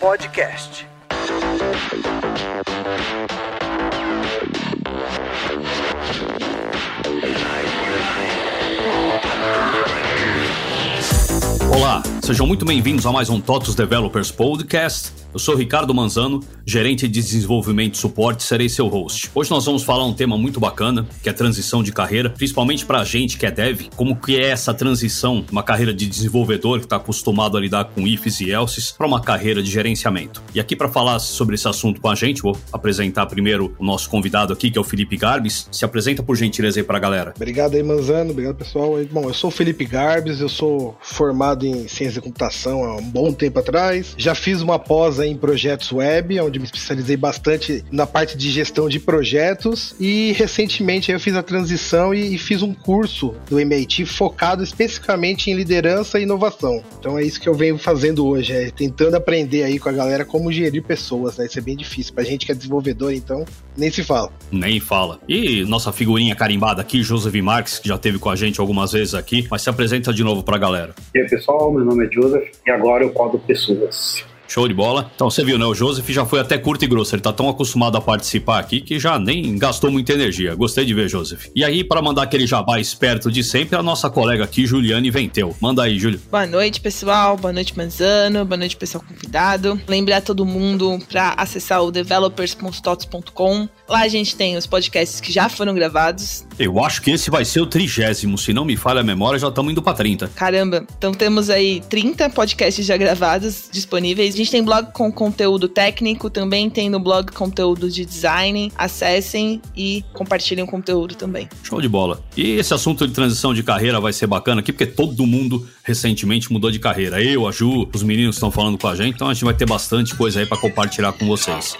Podcast. Olá, sejam muito bem-vindos a mais um TOTUS Developers Podcast. Eu sou Ricardo Manzano, gerente de desenvolvimento e suporte, serei seu host. Hoje nós vamos falar um tema muito bacana, que é transição de carreira, principalmente para a gente que é dev, como que é essa transição, uma carreira de desenvolvedor que está acostumado a lidar com ifs e elses, para uma carreira de gerenciamento. E aqui para falar sobre esse assunto com a gente, vou apresentar primeiro o nosso convidado aqui, que é o Felipe Garbes. Se apresenta por gentileza aí para a galera. Obrigado aí, Manzano, obrigado pessoal. Bom, eu sou o Felipe Garbes, eu sou formado em ciência de computação há um bom tempo atrás, já fiz uma pós em projetos web, onde me especializei bastante na parte de gestão de projetos e recentemente eu fiz a transição e, e fiz um curso do MIT focado especificamente em liderança e inovação. Então é isso que eu venho fazendo hoje, é tentando aprender aí com a galera como gerir pessoas, né? Isso é bem difícil pra gente que é desenvolvedor, então nem se fala. Nem fala. E nossa figurinha carimbada aqui, Joseph Marques, que já teve com a gente algumas vezes aqui, mas se apresenta de novo pra galera. E aí, pessoal, meu nome é Joseph e agora eu podo pessoas. Show de bola. Então você viu, né? O Joseph já foi até curto e grosso. Ele tá tão acostumado a participar aqui que já nem gastou muita energia. Gostei de ver, Joseph. E aí, para mandar aquele jabá esperto de sempre, a nossa colega aqui, Juliane Venteu. Manda aí, Júlio. Boa noite, pessoal. Boa noite, Manzano. Boa noite, pessoal convidado. Lembrar todo mundo para acessar o developers.tots.com. Lá a gente tem os podcasts que já foram gravados. Eu acho que esse vai ser o trigésimo. Se não me falha a memória, já estamos indo para 30. Caramba. Então temos aí 30 podcasts já gravados disponíveis gente tem blog com conteúdo técnico, também tem no blog conteúdo de design. Acessem e compartilhem o conteúdo também. Show de bola. E esse assunto de transição de carreira vai ser bacana aqui, porque todo mundo recentemente mudou de carreira. Eu, a Ju, os meninos estão falando com a gente, então a gente vai ter bastante coisa aí para compartilhar com vocês.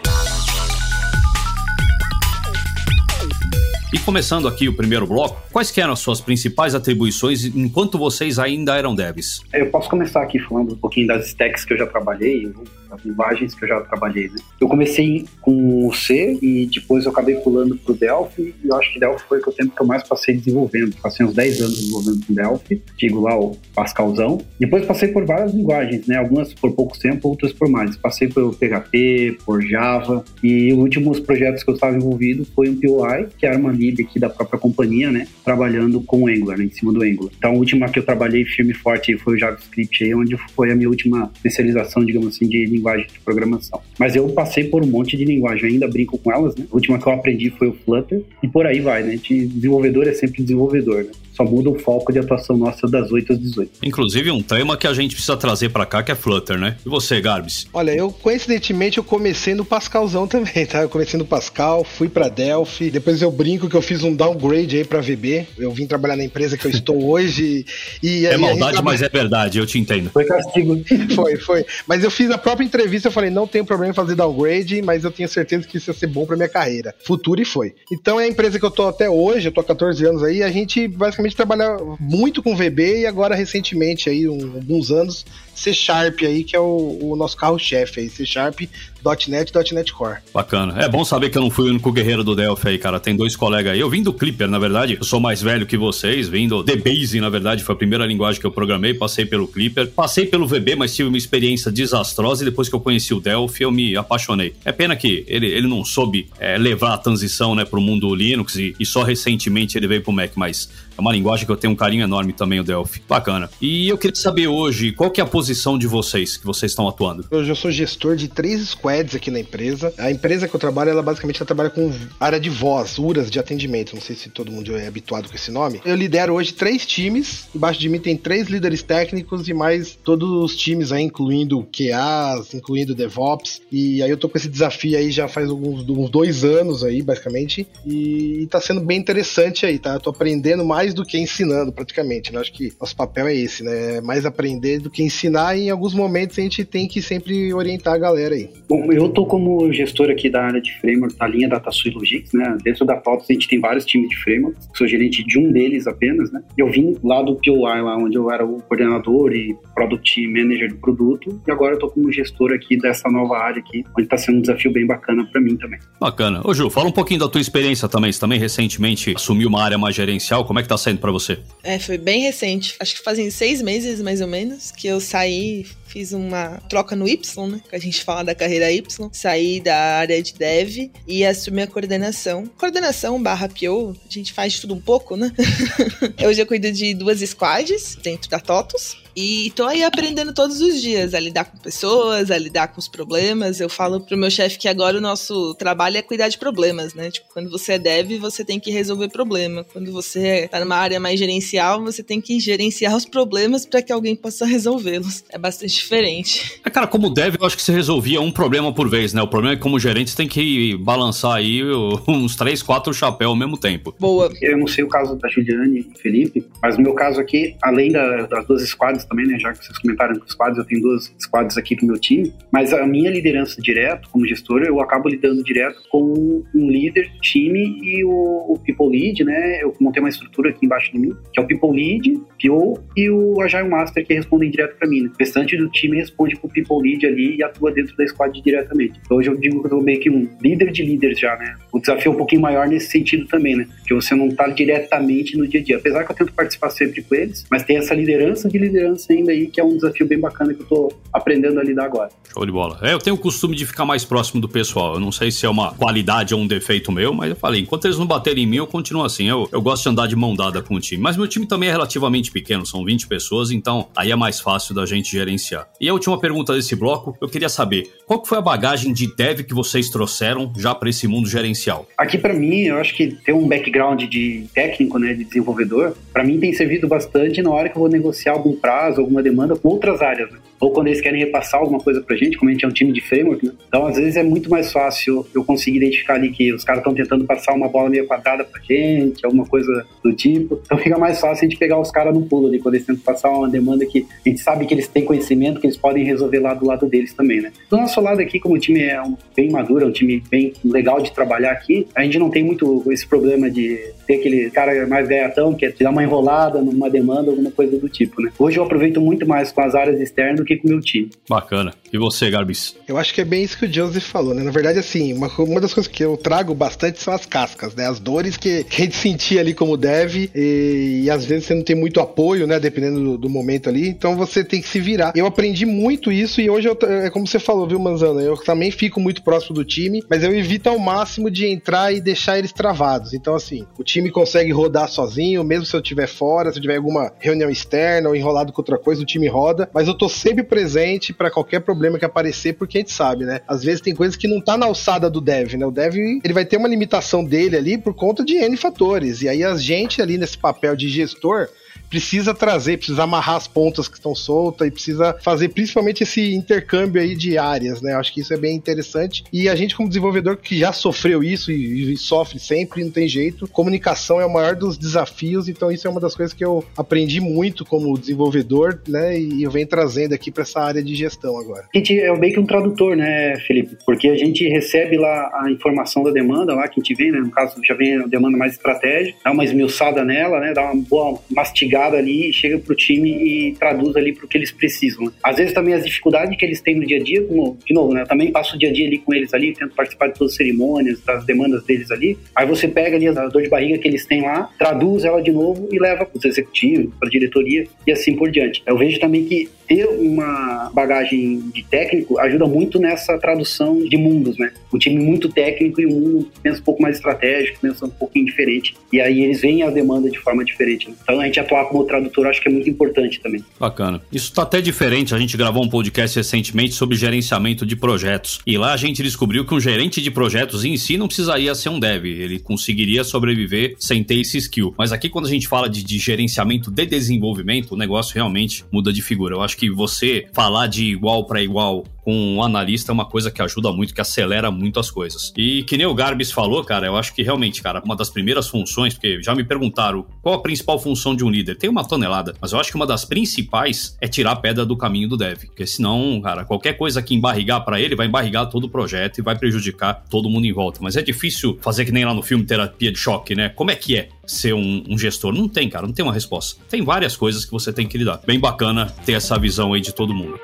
E começando aqui o primeiro bloco, quais eram as suas principais atribuições enquanto vocês ainda eram devs? Eu posso começar aqui falando um pouquinho das stacks que eu já trabalhei, as linguagens que eu já trabalhei. Né? Eu comecei com o C e depois eu acabei pulando para o Delphi e eu acho que Delphi foi o tempo que eu mais passei desenvolvendo. Passei uns 10 anos desenvolvendo com Delphi, digo lá o Pascalzão. Depois passei por várias linguagens, né? Algumas por pouco tempo, outras por mais. Passei pelo PHP, por Java e os últimos projetos que eu estava envolvido foi um POI, que era uma lib aqui da própria companhia, né? Trabalhando com Angular, né? em cima do Angular. Então a última que eu trabalhei firme e forte foi o JavaScript aí, onde foi a minha última especialização, digamos assim, de linguagem de programação. Mas eu passei por um monte de linguagem, ainda brinco com elas, né? A última que eu aprendi foi o Flutter, e por aí vai, né? De desenvolvedor é sempre desenvolvedor, né? Só muda o foco de atuação nossa das 8 às 18. Inclusive um tema que a gente precisa trazer para cá, que é Flutter, né? E você, Garbs? Olha, eu coincidentemente eu comecei no Pascalzão também, tá? Eu comecei no Pascal, fui para Delphi, depois eu brinco que eu fiz um downgrade aí para VB. Eu vim trabalhar na empresa que eu estou hoje e É maldade, mas é verdade, eu te entendo. Foi castigo. foi, foi. Mas eu fiz a própria entrevista, eu falei, não tenho problema em fazer downgrade, mas eu tenho certeza que isso ia ser bom para minha carreira. Futuro e foi. Então é a empresa que eu tô até hoje, eu tô há 14 anos aí, a gente basicamente trabalha muito com VB e agora recentemente aí, um, alguns anos, C Sharp aí, que é o, o nosso carro-chefe aí, C Sharp, .NET e .NET Core. Bacana. É bom saber que eu não fui o único guerreiro do Delphi aí, cara. Tem dois colegas aí. Eu vim do Clipper, na verdade. Eu sou mais velho que vocês, vim do DBase, na verdade, foi a primeira linguagem que eu programei. Passei pelo Clipper. Passei pelo VB, mas tive uma experiência desastrosa e depois que eu conheci o Delphi, eu me apaixonei. É pena que ele, ele não soube é, levar a transição, né, pro mundo Linux e, e só recentemente ele veio pro Mac, mas é uma linguagem que eu tenho um carinho enorme também, o Delphi. Bacana. E eu queria saber hoje, qual que é a posição de vocês, que vocês estão atuando? Hoje eu sou gestor de três squads aqui na empresa. A empresa que eu trabalho, ela basicamente ela trabalha com área de voz, URAS de atendimento. Não sei se todo mundo é habituado com esse nome. Eu lidero hoje três times. Embaixo de mim tem três líderes técnicos e mais todos os times aí, incluindo QAs, incluindo DevOps. E aí eu tô com esse desafio aí já faz alguns, uns dois anos aí, basicamente. E tá sendo bem interessante aí, tá? Eu tô aprendendo mais do que ensinando, praticamente. Né? Acho que nosso papel é esse, né? Mais aprender do que ensinar e em alguns momentos a gente tem que sempre orientar a galera aí. Bom, Bom, eu tô como gestor aqui da área de framework da linha DataSui Logics, né? Dentro da Pauta a gente tem vários times de framework, sou gerente de um deles apenas, né? Eu vim lá do POI, lá onde eu era o coordenador e product manager do produto, e agora eu tô como gestor aqui dessa nova área aqui, onde tá sendo um desafio bem bacana para mim também. Bacana. Ô Ju, fala um pouquinho da tua experiência também. Você também recentemente assumiu uma área mais gerencial. Como é que tá saindo para você? É, foi bem recente. Acho que fazem seis meses, mais ou menos, que eu saí fiz uma troca no Y, né? Que a gente fala da carreira Y. Saí da área de dev e assumi a coordenação. Coordenação barra PO, a gente faz tudo um pouco, né? Hoje eu cuido de duas squads dentro da TOTOS. E tô aí aprendendo todos os dias a lidar com pessoas, a lidar com os problemas. Eu falo pro meu chefe que agora o nosso trabalho é cuidar de problemas, né? Tipo, quando você é dev, você tem que resolver problema. Quando você tá numa área mais gerencial, você tem que gerenciar os problemas para que alguém possa resolvê-los. É bastante diferente. É, cara, como dev, eu acho que você resolvia um problema por vez, né? O problema é que como gerente você tem que balançar aí uns três, quatro chapéus ao mesmo tempo. Boa. Eu não sei o caso da Juliane e Felipe, mas no meu caso aqui, além da, das duas squads também, né? Já que vocês comentaram com squads, eu tenho duas squads aqui pro meu time, mas a minha liderança direto, como gestor, eu acabo lidando direto com um líder do time e o, o People Lead, né? Eu montei uma estrutura aqui embaixo de mim, que é o People Lead, PO e o Agile Master que respondem direto para mim. Né? O restante do time responde pro People Lead ali e atua dentro da squad diretamente. Então hoje eu digo que eu sou meio que um líder de líderes já, né? O desafio é um pouquinho maior nesse sentido também, né? Que você não tá diretamente no dia a dia. Apesar que eu tento participar sempre com eles, mas tem essa liderança de liderança ainda aí, que é um desafio bem bacana que eu tô aprendendo a lidar agora. Show de bola. É, eu tenho o costume de ficar mais próximo do pessoal. Eu não sei se é uma qualidade ou um defeito meu, mas eu falei, enquanto eles não baterem em mim, eu continuo assim. Eu, eu gosto de andar de mão dada com o time. Mas meu time também é relativamente pequeno, são 20 pessoas, então aí é mais fácil da gente gerenciar. E a última pergunta desse bloco, eu queria saber, qual foi a bagagem de dev que vocês trouxeram já para esse mundo gerencial? Aqui para mim, eu acho que ter um background de técnico, né, de desenvolvedor, para mim tem servido bastante na hora que eu vou negociar algum prazo, alguma demanda com outras áreas. Né? Ou quando eles querem repassar alguma coisa pra gente, como a gente é um time de framework, né? Então, às vezes é muito mais fácil eu conseguir identificar ali que os caras estão tentando passar uma bola meio quadrada pra gente, alguma coisa do tipo. Então fica mais fácil a gente pegar os caras no pulo ali, quando eles tentam passar uma demanda que a gente sabe que eles têm conhecimento, que eles podem resolver lá do lado deles também, né? Do nosso lado aqui, como o time é um, bem maduro, é um time bem legal de trabalhar aqui, a gente não tem muito esse problema de ter aquele cara mais gaiatão, que é te dar uma enrolada numa demanda, alguma coisa do tipo, né? Hoje eu aproveito muito mais com as áreas externas que com o meu time. Bacana. E você, Garbis? Eu acho que é bem isso que o Joseph falou, né? Na verdade, assim, uma, uma das coisas que eu trago bastante são as cascas, né? As dores que, que a gente sentia ali como deve e, e às vezes você não tem muito apoio, né? Dependendo do, do, momento ali, então você tem que se virar. Eu aprendi muito isso e hoje eu, é como você falou, viu, Manzana? Eu também fico muito próximo do time, mas eu evito ao máximo de entrar e deixar eles travados. Então, assim, o time consegue rodar sozinho, mesmo se eu estiver fora, se eu tiver alguma reunião externa ou enrolado com outra coisa, o time roda, mas eu tô sempre presente para qualquer problema que aparecer, porque a gente sabe, né? Às vezes tem coisas que não tá na alçada do dev, né? O dev, ele vai ter uma limitação dele ali por conta de N fatores. E aí a gente ali nesse papel de gestor precisa trazer, precisa amarrar as pontas que estão soltas e precisa fazer principalmente esse intercâmbio aí de áreas, né? Acho que isso é bem interessante. E a gente, como desenvolvedor que já sofreu isso e, e sofre sempre, não tem jeito, comunicação é o maior dos desafios, então isso é uma das coisas que eu aprendi muito como desenvolvedor, né? E eu venho trazendo aqui para essa área de gestão agora. A gente é meio que um tradutor, né, Felipe? Porque a gente recebe lá a informação da demanda, lá que a gente vem, né? No caso, já vem a demanda mais estratégica, dá uma esmiuçada nela, né? Dá uma boa mastigada ali, chega pro time e traduz ali pro que eles precisam. Né? Às vezes também as dificuldades que eles têm no dia a dia, como, de novo, né? Eu também passo o dia a dia ali com eles ali, tento participar de todas as cerimônias, das demandas deles ali. Aí você pega ali a dor de barriga que eles têm lá, traduz ela de novo e leva pros executivos, pra diretoria e assim por diante. Eu vejo também que ter uma bagagem de técnico ajuda muito nessa tradução de mundos, né? Um time muito técnico e um mundo que pensa um pouco mais estratégico, pensa um pouquinho diferente. E aí eles veem a demanda de forma diferente. Né? Então a gente atuar como tradutor acho que é muito importante também. Bacana. Isso está até diferente. A gente gravou um podcast recentemente sobre gerenciamento de projetos. E lá a gente descobriu que um gerente de projetos em si não precisaria ser um dev. Ele conseguiria sobreviver sem ter esse skill. Mas aqui, quando a gente fala de, de gerenciamento de desenvolvimento, o negócio realmente muda de figura. Eu acho que você falar de igual para igual com um analista é uma coisa que ajuda muito, que acelera muito as coisas. E que nem o Garbis falou, cara, eu acho que realmente, cara, uma das primeiras funções, porque já me perguntaram qual a principal função de um líder. Tem uma tonelada, mas eu acho que uma das principais é tirar a pedra do caminho do dev. Porque senão, cara, qualquer coisa que embarrigar para ele vai embarrigar todo o projeto e vai prejudicar todo mundo em volta. Mas é difícil fazer que nem lá no filme Terapia de Choque, né? Como é que é ser um, um gestor? Não tem, cara, não tem uma resposta. Tem várias coisas que você tem que lidar. Bem bacana ter essa visão aí de todo mundo.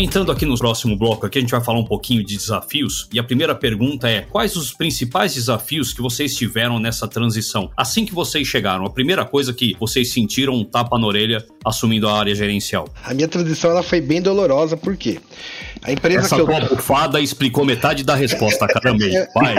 Entrando aqui no próximo bloco, aqui a gente vai falar um pouquinho de desafios. E a primeira pergunta é: quais os principais desafios que vocês tiveram nessa transição? Assim que vocês chegaram, a primeira coisa que vocês sentiram um tapa na orelha assumindo a área gerencial? A minha transição ela foi bem dolorosa, por quê? A empresa Essa que eu. Essa bufada explicou metade da resposta, caramba. Vai.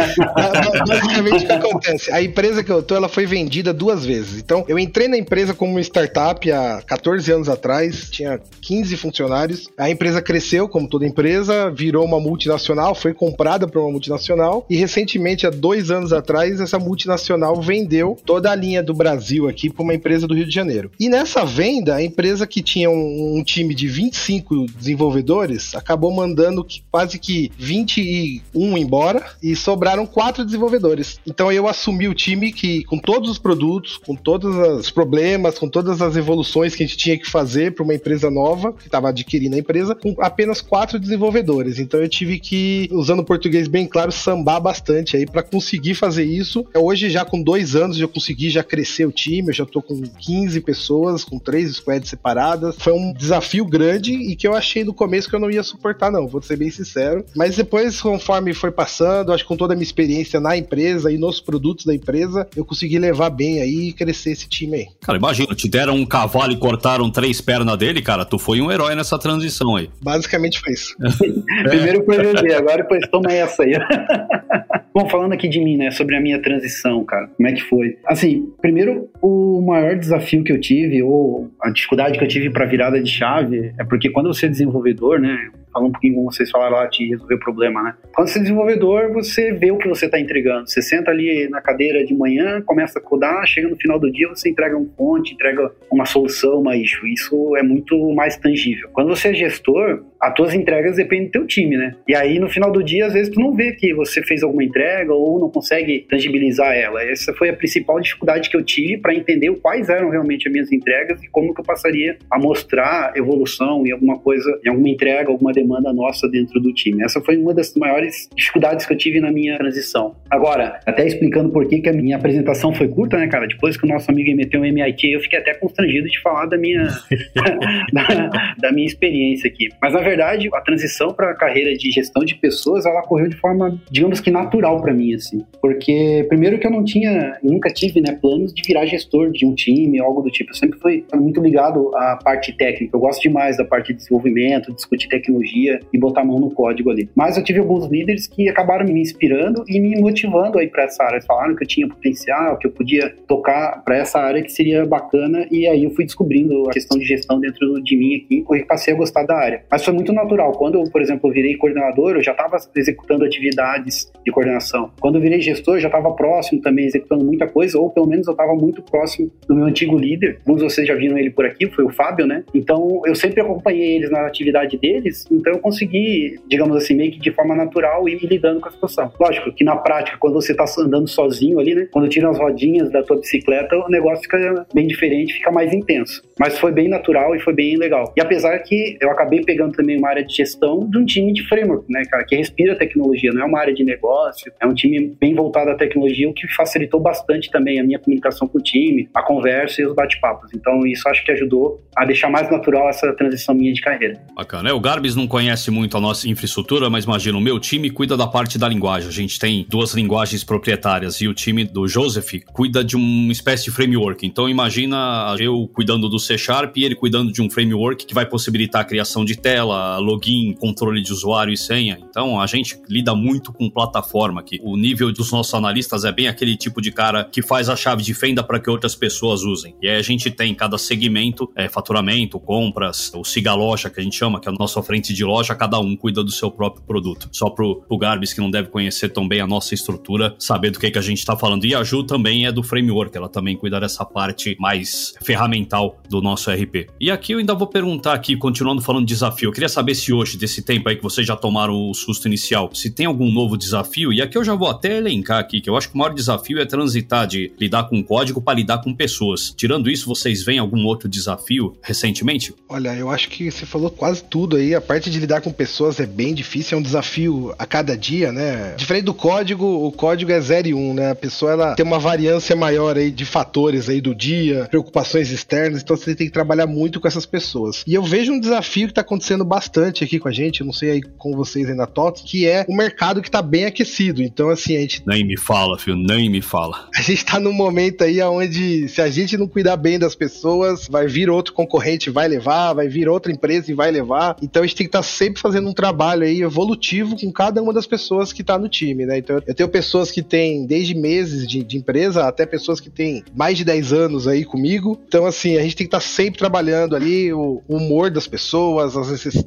Basicamente o que acontece? A empresa que eu tô, ela foi vendida duas vezes. Então, eu entrei na empresa como uma startup há 14 anos atrás, tinha 15 funcionários. A empresa empresa cresceu, como toda empresa, virou uma multinacional, foi comprada por uma multinacional e recentemente, há dois anos atrás, essa multinacional vendeu toda a linha do Brasil aqui para uma empresa do Rio de Janeiro. E nessa venda, a empresa que tinha um, um time de 25 desenvolvedores acabou mandando quase que 21 embora e sobraram quatro desenvolvedores. Então eu assumi o time que, com todos os produtos, com todos os problemas, com todas as evoluções que a gente tinha que fazer para uma empresa nova que estava adquirindo a empresa, com apenas quatro desenvolvedores. Então eu tive que, usando o português bem claro, sambar bastante aí para conseguir fazer isso. Hoje, já com dois anos, eu consegui já crescer o time, eu já tô com 15 pessoas, com três squads separadas. Foi um desafio grande e que eu achei no começo que eu não ia suportar, não, vou ser bem sincero. Mas depois, conforme foi passando, acho que com toda a minha experiência na empresa e nos produtos da empresa, eu consegui levar bem aí e crescer esse time aí. Cara, imagina, te deram um cavalo e cortaram três pernas dele, cara, tu foi um herói nessa transição aí. Basicamente foi isso. Primeiro foi VB, agora depois toma essa aí. Bom, falando aqui de mim, né, sobre a minha transição, cara, como é que foi? Assim, primeiro, o maior desafio que eu tive, ou a dificuldade que eu tive para virada de chave, é porque quando você é desenvolvedor, né, falando um pouquinho como vocês falaram lá de resolver o problema, né? Quando você é desenvolvedor, você vê o que você está entregando. Você senta ali na cadeira de manhã, começa a codar, chega no final do dia, você entrega um fonte, entrega uma solução, uma issue. Isso é muito mais tangível. Quando você é gestor, as tuas entregas dependem do teu time, né? E aí, no final do dia, às vezes tu não vê que você fez alguma entrega ou não consegue tangibilizar ela. Essa foi a principal dificuldade que eu tive para entender quais eram realmente as minhas entregas e como que eu passaria a mostrar evolução em alguma coisa, em alguma entrega, alguma demanda nossa dentro do time. Essa foi uma das maiores dificuldades que eu tive na minha transição. Agora, até explicando por que, que a minha apresentação foi curta, né, cara? Depois que o nosso amigo meteu um MIT, eu fiquei até constrangido de falar da minha, da, da minha experiência aqui. Mas, na verdade, a transição para a carreira de gestão de pessoas, ela ocorreu de forma, digamos que natural para mim, assim. Porque, primeiro que eu não tinha, nunca tive, né, planos de virar gestor de um time, algo do tipo. Eu sempre fui muito ligado à parte técnica. Eu gosto demais da parte de desenvolvimento, discutir tecnologia e botar a mão no código ali. Mas eu tive alguns líderes que acabaram me inspirando e me motivando aí para essa área. Falaram que eu tinha potencial, que eu podia tocar para essa área que seria bacana e aí eu fui descobrindo a questão de gestão dentro de mim aqui e passei a gostar da área. Mas foi muito natural. Quando eu, por exemplo, virei coordenador, eu já estava executando atividades de coordenação. Quando eu virei gestor, eu já estava próximo também, executando muita coisa, ou pelo menos eu estava muito próximo do meu antigo líder. Alguns de vocês já viram ele por aqui, foi o Fábio, né? Então eu sempre acompanhei eles na atividade deles, então eu consegui, digamos assim, meio que de forma natural ir lidando com a situação. Lógico que na prática, quando você está andando sozinho ali, né? Quando tira as rodinhas da tua bicicleta, o negócio fica bem diferente, fica mais intenso. Mas foi bem natural e foi bem legal. E apesar que eu acabei pegando também uma área de gestão de um time de framework, né, cara, que respira tecnologia, não é uma área de negócio, é um time bem voltado à tecnologia, o que facilitou bastante também a minha comunicação com o time, a conversa e os bate-papos. Então, isso acho que ajudou a deixar mais natural essa transição minha de carreira. Bacana. É, o Garbis não conhece muito a nossa infraestrutura, mas imagina, o meu time cuida da parte da linguagem. A gente tem duas linguagens proprietárias e o time do Joseph cuida de uma espécie de framework. Então, imagina eu cuidando do C Sharp e ele cuidando de um framework que vai possibilitar a criação de tela, login, controle de usuário e senha. Então a gente lida muito com plataforma aqui. O nível dos nossos analistas é bem aquele tipo de cara que faz a chave de fenda para que outras pessoas usem. E aí a gente tem cada segmento, é, faturamento, compras, o siga loja que a gente chama, que é a nossa frente de loja, cada um cuida do seu próprio produto. Só pro, pro Garbis, que não deve conhecer tão bem a nossa estrutura, saber do que, que a gente tá falando. E a Ju também é do framework, ela também cuida dessa parte mais ferramental do nosso RP. E aqui eu ainda vou perguntar aqui, continuando falando de desafio, eu queria saber se hoje, desse tempo aí que vocês já tomaram o susto inicial, se tem algum novo desafio, e aqui eu já vou até elencar aqui, que eu acho que o maior desafio é transitar de lidar com código para lidar com pessoas. Tirando isso, vocês veem algum outro desafio recentemente? Olha, eu acho que você falou quase tudo aí. A parte de lidar com pessoas é bem difícil, é um desafio a cada dia, né? Diferente do código, o código é 0 e 1, um, né? A pessoa ela tem uma variância maior aí de fatores aí do dia, preocupações externas, então você tem que trabalhar muito com essas pessoas. E eu vejo um desafio que está acontecendo bastante aqui com a gente, não sei aí com vocês aí na TOTS, que é o mercado que está bem aquecido. Então, assim, a gente. Nem me fala, filho, nem me fala. A gente está num momento aí onde, se a gente não cuidar bem das pessoas, vai vir outro concorrente, vai levar, vai vir outra empresa e vai levar. Então a gente tem que estar tá sempre fazendo um trabalho aí evolutivo com cada uma das pessoas que está no time, né? Então eu tenho pessoas que têm desde meses de, de empresa até pessoas que têm mais de 10 anos aí comigo. Então, assim, a gente tem que estar tá sempre trabalhando ali o humor das pessoas, as necessidades,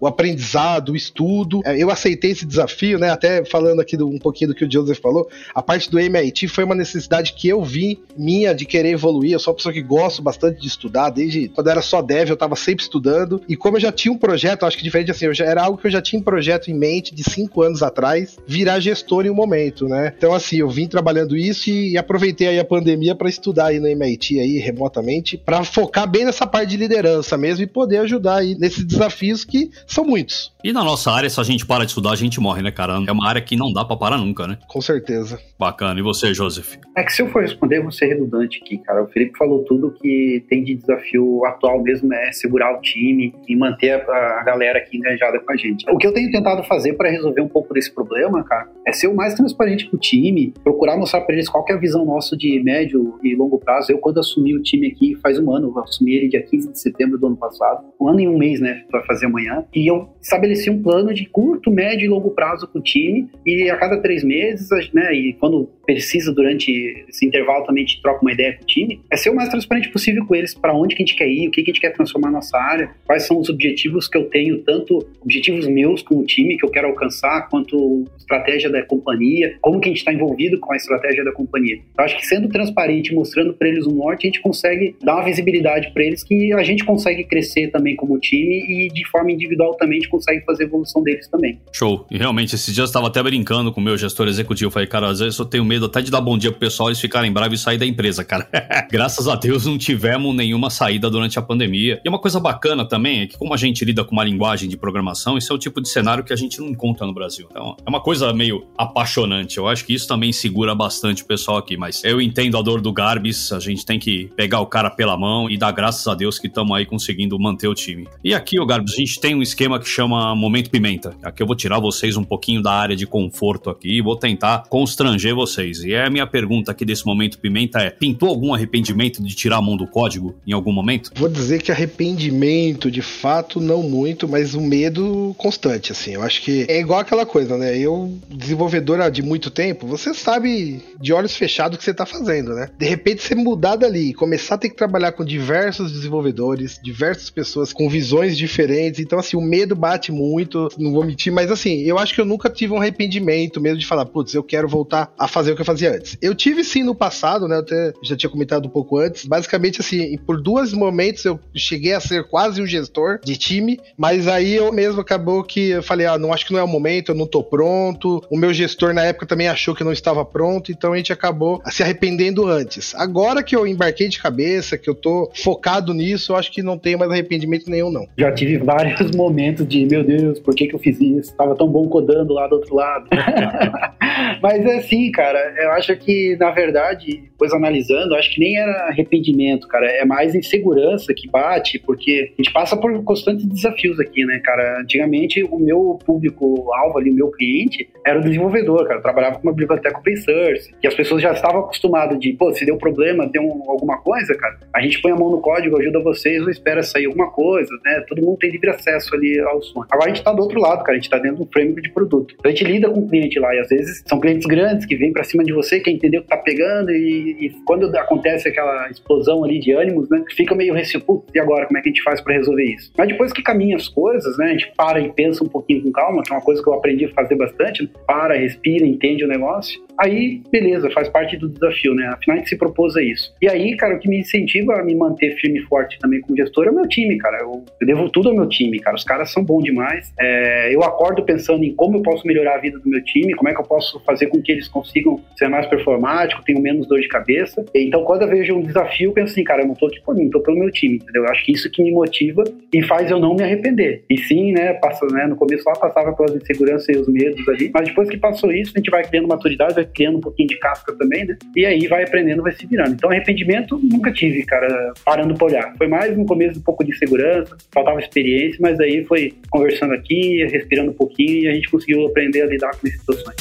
o aprendizado, o estudo. É, eu aceitei esse desafio, né? Até falando aqui do, um pouquinho do que o Joseph falou, a parte do MIT foi uma necessidade que eu vi minha de querer evoluir. Eu sou uma pessoa que gosto bastante de estudar, desde quando eu era só dev, eu estava sempre estudando. E como eu já tinha um projeto, acho que diferente assim, já, era algo que eu já tinha um projeto em mente de cinco anos atrás, virar gestor em um momento, né? Então, assim, eu vim trabalhando isso e, e aproveitei aí a pandemia para estudar aí no MIT aí remotamente, para focar bem nessa parte de liderança mesmo e poder ajudar aí nesses desafios que são muitos. E na nossa área, se a gente para de estudar, a gente morre, né, cara? É uma área que não dá para parar nunca, né? Com certeza. Bacana. E você, Joseph? É que se eu for responder, eu vou ser redundante aqui, cara. O Felipe falou tudo que tem de desafio atual mesmo é segurar o time e manter a, a galera aqui engajada com a gente. O que eu tenho tentado fazer para resolver um pouco desse problema, cara, é ser o mais transparente com o time, procurar mostrar para eles qual é a visão nossa de médio e longo prazo. Eu, quando assumi o time aqui faz um ano, eu assumi ele dia 15 de setembro do ano passado, um ano e um mês, né, fazer amanhã, e eu estabeleci um plano de curto, médio e longo prazo com o time, e a cada três meses, né, e quando precisa durante esse intervalo também a gente troca uma ideia com o time, é ser o mais transparente possível com eles para onde que a gente quer ir, o que, que a gente quer transformar nossa área, quais são os objetivos que eu tenho, tanto objetivos meus com o time que eu quero alcançar, quanto estratégia da companhia, como que a gente está envolvido com a estratégia da companhia. Eu acho que sendo transparente, mostrando para eles o norte, a gente consegue dar uma visibilidade para eles que a gente consegue crescer também como time e de forma individual também a gente consegue fazer a evolução deles também. Show. E realmente, esses dias eu estava até brincando com o meu gestor executivo, eu falei, cara, às vezes eu tenho medo até de dar bom dia pro pessoal, eles ficarem bravos e sair da empresa, cara. Graças a Deus não tivemos nenhuma saída durante a pandemia. E uma coisa bacana também é que, como a gente lida com uma linguagem de programação, isso é o tipo de cenário que a gente não encontra no Brasil. Então, é uma coisa meio apaixonante. Eu acho que isso também segura bastante o pessoal aqui. Mas eu entendo a dor do Garbis, a gente tem que pegar o cara pela mão e dar graças a Deus que estamos aí conseguindo manter o time. E aqui, o Garbis, a gente tem um esquema que chama Momento Pimenta. Aqui eu vou tirar vocês um pouquinho da área de conforto aqui e vou tentar constranger vocês. E a minha pergunta aqui desse momento, Pimenta, é: pintou algum arrependimento de tirar a mão do código em algum momento? Vou dizer que arrependimento, de fato, não muito, mas o um medo constante, assim. Eu acho que é igual aquela coisa, né? Eu, desenvolvedora de muito tempo, você sabe de olhos fechados o que você tá fazendo, né? De repente você mudar dali, começar a ter que trabalhar com diversos desenvolvedores, diversas pessoas com visões diferentes. Então, assim, o medo bate muito, não vou mentir, mas assim, eu acho que eu nunca tive um arrependimento mesmo de falar, putz, eu quero voltar a fazer o que eu fazia antes. Eu tive sim no passado, né? Eu até já tinha comentado um pouco antes. Basicamente, assim, por dois momentos eu cheguei a ser quase um gestor de time, mas aí eu mesmo acabou que eu falei, ah, não acho que não é o momento, eu não tô pronto. O meu gestor na época também achou que eu não estava pronto, então a gente acabou se arrependendo antes. Agora que eu embarquei de cabeça, que eu tô focado nisso, eu acho que não tenho mais arrependimento nenhum, não. Já tive vários momentos de, meu Deus, por que, que eu fiz isso? Tava tão bom codando lá do outro lado. mas é assim, cara, eu acho que, na verdade, depois analisando, acho que nem era arrependimento, cara. É mais insegurança que bate, porque a gente passa por constantes desafios aqui, né, cara? Antigamente, o meu público-alvo ali, o meu cliente, era o desenvolvedor, cara. Eu trabalhava com uma biblioteca open source, e as pessoas já estavam acostumadas de, pô, se deu problema, deu um, alguma coisa, cara, a gente põe a mão no código, ajuda vocês, ou espera sair alguma coisa, né? Todo mundo tem livre acesso ali ao som. Agora a gente tá do outro lado, cara. A gente tá dentro de um framework de produto. Então a gente lida com o cliente lá, e às vezes são clientes grandes que vêm para cima de você, quer entender o que tá pegando e e, quando acontece aquela explosão ali de ânimos, né, fica meio receoso, e agora, como é que a gente faz para resolver isso? Mas depois que caminha as coisas, né, a gente para e pensa um pouquinho com calma, que é uma coisa que eu aprendi a fazer bastante, né? para, respira, entende o negócio, aí, beleza, faz parte do desafio, né, afinal a gente se propôs a isso. E aí, cara, o que me incentiva a me manter firme e forte também como gestor é o meu time, cara, eu, eu devo tudo ao meu time, cara, os caras são bons demais, é, eu acordo pensando em como eu posso melhorar a vida do meu time, como é que eu posso fazer com que eles consigam ser mais performáticos, tenham menos dor de cabeça, então quando eu vejo um desafio, eu penso assim, cara, eu não tô aqui por mim, tô pelo meu time, entendeu? Eu acho que isso que me motiva e faz eu não me arrepender. E sim, né, passa, né, no começo lá passava pelas inseguranças e os medos ali, mas depois que passou isso, a gente vai criando maturidade, vai criando um pouquinho de casca também, né? E aí vai aprendendo, vai se virando. Então arrependimento nunca tive, cara, parando pra olhar. Foi mais no começo um pouco de segurança, faltava experiência, mas aí foi conversando aqui, respirando um pouquinho e a gente conseguiu aprender a lidar com as situações.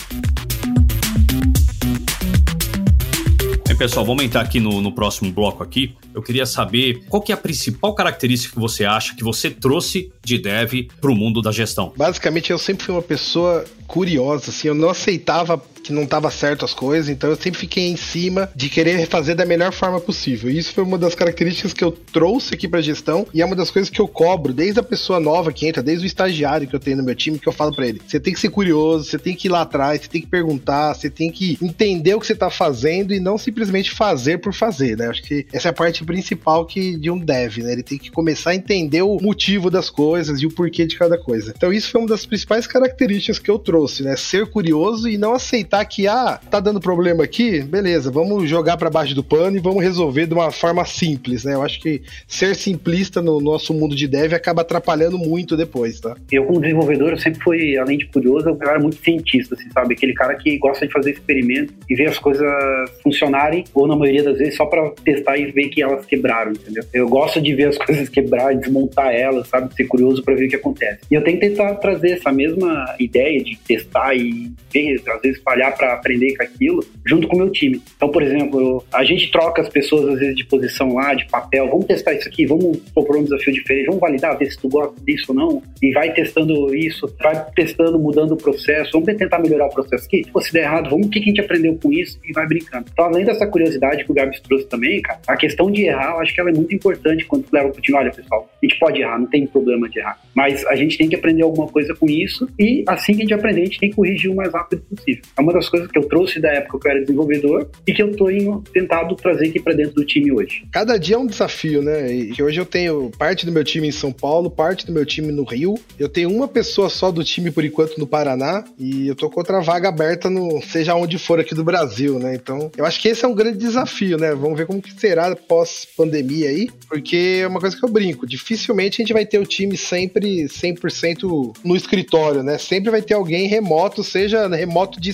pessoal, vamos entrar aqui no, no próximo bloco aqui. Eu queria saber qual que é a principal característica que você acha que você trouxe de dev para o mundo da gestão. Basicamente, eu sempre fui uma pessoa curiosa, assim, eu não aceitava que não estava certo as coisas, então eu sempre fiquei em cima de querer fazer da melhor forma possível. E isso foi uma das características que eu trouxe aqui para gestão e é uma das coisas que eu cobro desde a pessoa nova que entra, desde o estagiário que eu tenho no meu time, que eu falo para ele: você tem que ser curioso, você tem que ir lá atrás, você tem que perguntar, você tem que entender o que você está fazendo e não simplesmente fazer por fazer, né? Acho que essa é a parte principal que de um dev, né? Ele tem que começar a entender o motivo das coisas e o porquê de cada coisa. Então isso foi uma das principais características que eu trouxe, né? Ser curioso e não aceitar aceitar que, ah, tá dando problema aqui, beleza, vamos jogar para baixo do pano e vamos resolver de uma forma simples, né? Eu acho que ser simplista no nosso mundo de dev acaba atrapalhando muito depois, tá? Eu, como desenvolvedor, eu sempre fui, além de curioso, um cara muito cientista, assim, sabe? Aquele cara que gosta de fazer experimento e ver as coisas funcionarem, ou na maioria das vezes só para testar e ver que elas quebraram, entendeu? Eu gosto de ver as coisas quebrarem, desmontar elas, sabe? Ser curioso para ver o que acontece. E eu tenho que tentar trazer essa mesma ideia de testar e ver, às vezes para aprender com aquilo, junto com o meu time. Então, por exemplo, a gente troca as pessoas às vezes de posição lá, de papel, vamos testar isso aqui, vamos propor um desafio diferente, vamos validar, ver se tu gosta disso ou não, e vai testando isso, vai testando, mudando o processo, vamos tentar melhorar o processo aqui. Se der errado, vamos, o que a gente aprendeu com isso e vai brincando. Então, além dessa curiosidade que o Gabs trouxe também, cara, a questão de errar, eu acho que ela é muito importante quando tu leva pro time, olha, pessoal, a gente pode errar, não tem problema de errar, mas a gente tem que aprender alguma coisa com isso e assim que a gente aprender, a gente tem que corrigir o mais rápido possível. É uma das coisas que eu trouxe da época que eu era desenvolvedor e que eu tô tentado trazer aqui para dentro do time hoje. Cada dia é um desafio, né? E hoje eu tenho parte do meu time em São Paulo, parte do meu time no Rio. Eu tenho uma pessoa só do time por enquanto no Paraná e eu tô com outra vaga aberta no seja onde for aqui do Brasil, né? Então, eu acho que esse é um grande desafio, né? Vamos ver como que será pós pandemia aí, porque é uma coisa que eu brinco, dificilmente a gente vai ter o time sempre 100% no escritório, né? Sempre vai ter alguém remoto, seja remoto de